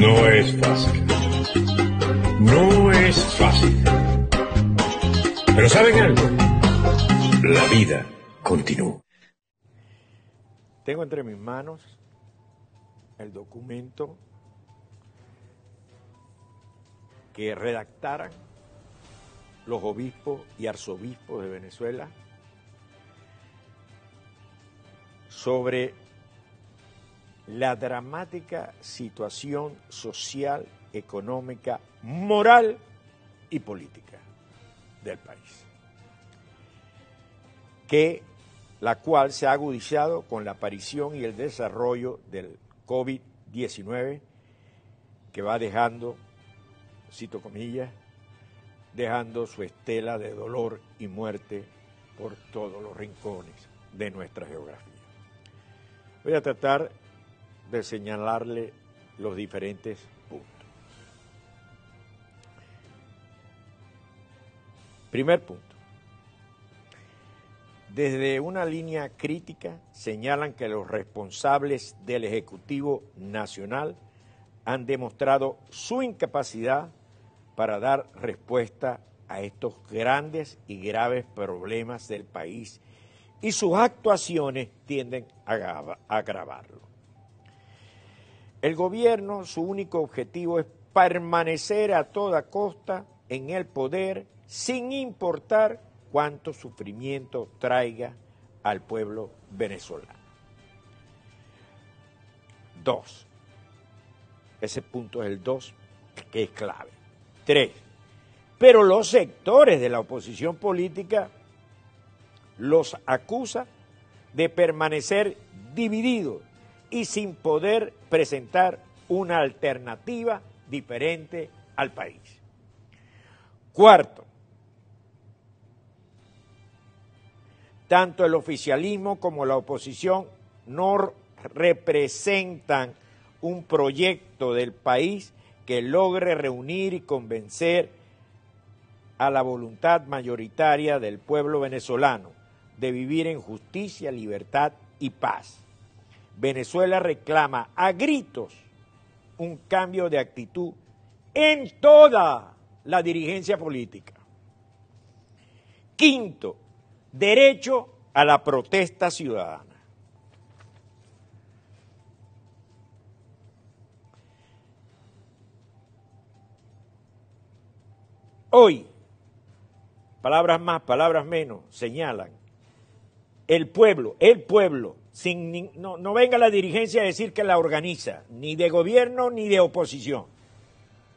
No es fácil. No es fácil. Pero ¿saben algo? La vida continúa. Tengo entre mis manos el documento que redactaran los obispos y arzobispos de Venezuela sobre la dramática situación social, económica, moral y política del país, que la cual se ha agudizado con la aparición y el desarrollo del COVID-19 que va dejando, cito comillas, dejando su estela de dolor y muerte por todos los rincones de nuestra geografía. Voy a tratar de señalarle los diferentes puntos. Primer punto. Desde una línea crítica señalan que los responsables del Ejecutivo Nacional han demostrado su incapacidad para dar respuesta a estos grandes y graves problemas del país y sus actuaciones tienden a agravarlo. El gobierno, su único objetivo es permanecer a toda costa en el poder sin importar cuánto sufrimiento traiga al pueblo venezolano. Dos. Ese punto es el dos, que es clave. Tres. Pero los sectores de la oposición política los acusa de permanecer divididos y sin poder presentar una alternativa diferente al país. Cuarto, tanto el oficialismo como la oposición no representan un proyecto del país que logre reunir y convencer a la voluntad mayoritaria del pueblo venezolano de vivir en justicia, libertad y paz. Venezuela reclama a gritos un cambio de actitud en toda la dirigencia política. Quinto, derecho a la protesta ciudadana. Hoy, palabras más, palabras menos, señalan, el pueblo, el pueblo no, venga la dirigencia a decir que la organiza, ni de gobierno ni de oposición.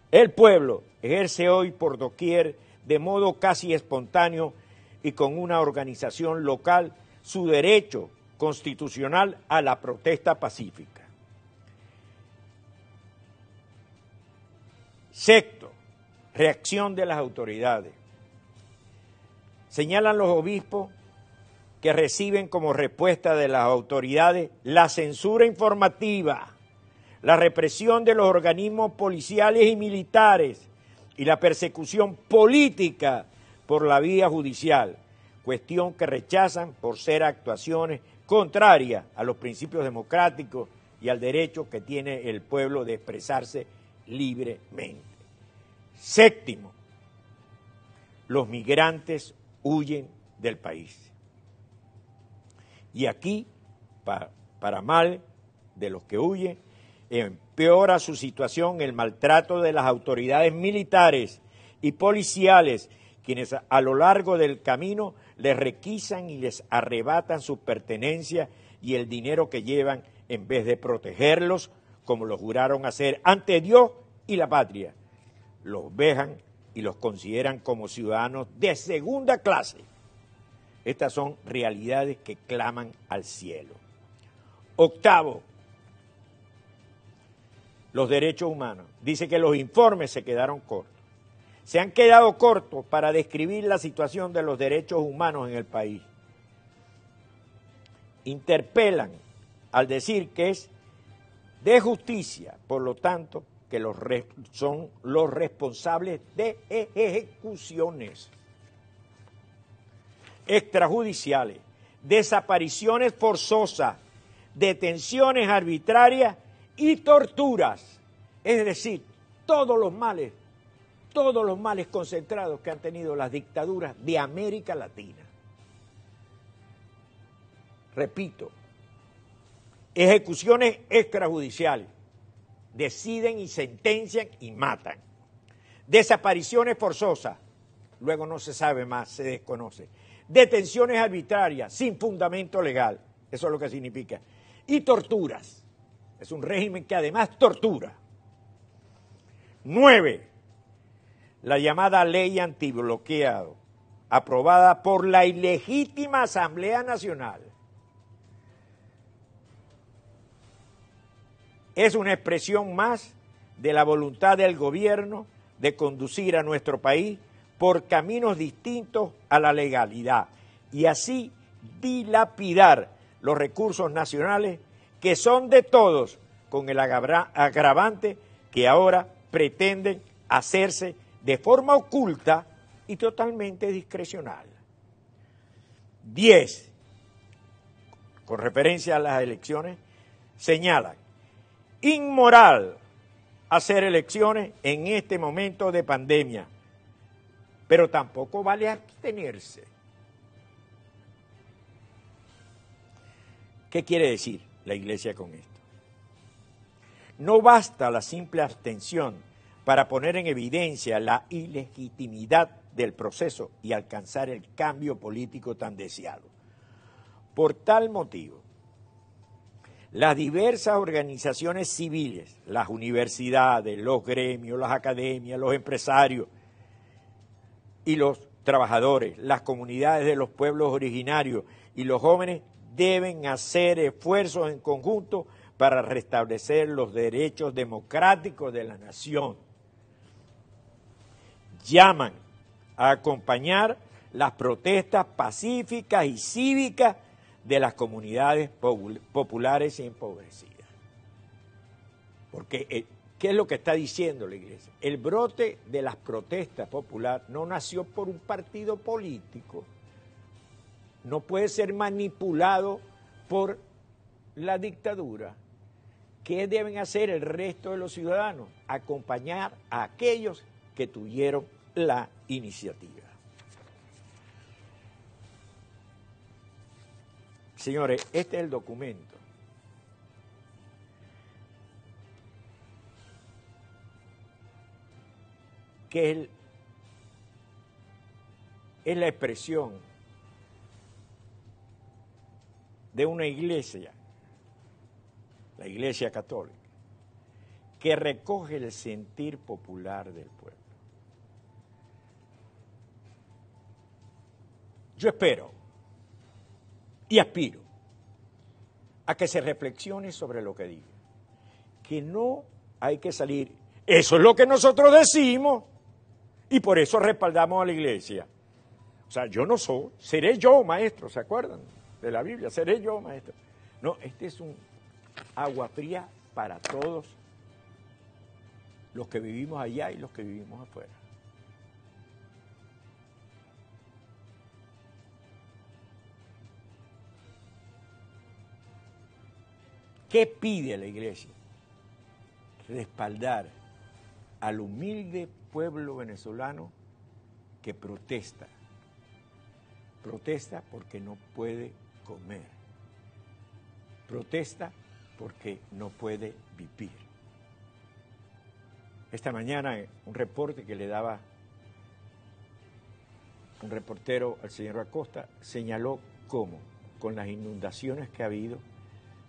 El pueblo ejerce hoy por doquier, de modo casi espontáneo y con una organización local, su derecho constitucional a la protesta pacífica. Sexto, reacción de las autoridades. Señalan los obispos que reciben como respuesta de las autoridades la censura informativa, la represión de los organismos policiales y militares y la persecución política por la vía judicial, cuestión que rechazan por ser actuaciones contrarias a los principios democráticos y al derecho que tiene el pueblo de expresarse libremente. Séptimo, los migrantes huyen del país. Y aquí, para, mal de los que huyen, empeora su situación el maltrato de las autoridades militares y policiales, quienes a lo largo del camino les requisan y les arrebatan sus pertenencias y el dinero que llevan en vez de protegerlos como lo juraron hacer ante Dios y la patria. Los vejan y los consideran como ciudadanos de segunda clase estas son realidades que claman al cielo. Octavo, los derechos humanos. Dice que los informes se quedaron cortos. Se han quedado cortos para describir la situación de los derechos humanos en el país. Interpelan al decir que es de justicia, por lo tanto, que son los responsables de ejecuciones extrajudiciales, desapariciones forzosas, detenciones arbitrarias y torturas Es decir, todos los males, todos los males concentrados que han tenido las dictaduras de América Latina. Repito, ejecuciones extrajudiciales, deciden y sentencian y matan. Desapariciones forzosas, luego no se sabe más, se desconoce. Detenciones arbitrarias, sin fundamento legal, eso es lo que significa. Y torturas, es un régimen que además tortura. Nueve, la llamada ley antibloqueado, aprobada por la ilegítima Asamblea Nacional es una expresión más de la voluntad del gobierno de conducir a nuestro país por caminos distintos a la legalidad y así dilapidar los recursos nacionales que son de todos con el agravante que ahora pretenden hacerse de forma oculta y totalmente discrecional. Diez, con referencia a las elecciones, señalan inmoral hacer elecciones en este momento de pandemia, pero tampoco vale abstenerse. ¿Qué quiere decir la Iglesia con esto? No basta la simple abstención para poner en evidencia la ilegitimidad del proceso y alcanzar el cambio político tan deseado. Por tal motivo, las diversas organizaciones civiles, las universidades, los gremios, las academias, los empresarios y los trabajadores, las comunidades de los pueblos originarios y los jóvenes deben hacer esfuerzos en conjunto para restablecer los derechos democráticos de la nación. Llaman a acompañar las protestas pacíficas y cívicas de las comunidades populares y empobrecidas. Porque, eh, ¿qué es lo que está diciendo la iglesia? El brote de las protestas populares no nació por un partido político, no puede ser manipulado por la dictadura. ¿Qué deben hacer el resto de los ciudadanos? Acompañar a aquellos que tuvieron la iniciativa. Señores, este es el documento. Que es, la expresión de una iglesia, la iglesia católica, que recoge el sentir popular del pueblo. Yo espero y aspiro a que se reflexione sobre lo que diga. Que no hay que salir. Eso es lo que nosotros decimos y por eso respaldamos a la iglesia. O sea, yo no soy, seré yo maestro, ¿se acuerdan de la Biblia? Seré yo maestro. No, este es un agua fría para todos los que vivimos allá y los que vivimos afuera. ¿Qué pide la iglesia? Respaldar al humilde pueblo venezolano que protesta. Protesta porque no puede comer. Protesta porque no puede vivir. Esta mañana un reporte que le daba un reportero al señor Acosta señaló cómo con las inundaciones que ha habido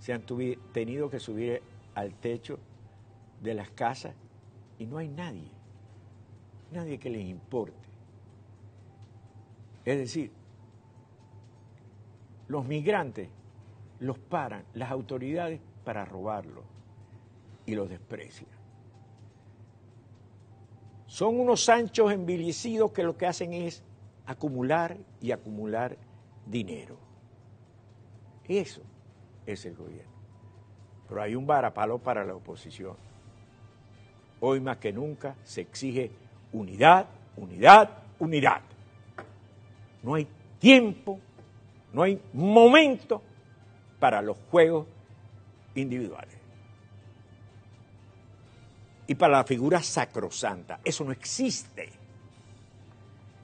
se han tenido que subir al techo de las casas y no hay nadie, nadie que les importe. Es decir, los migrantes los paran las autoridades para robarlos y los desprecian. Son unos anchos envilecidos que lo que hacen es acumular y acumular dinero. Eso es el gobierno. Pero hay un varapalo para la oposición. Hoy más que nunca se exige unidad, unidad, unidad. No hay tiempo, no hay momento para los juegos individuales. y para la figura sacrosanta. Eso no existe.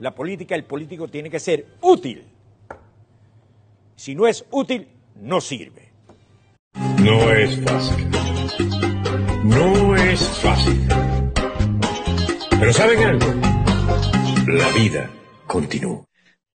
La política, el político tiene que ser útil. Si no es útil, no sirve. No es fácil. No es fácil. Pero ¿saben algo? La vida continúa.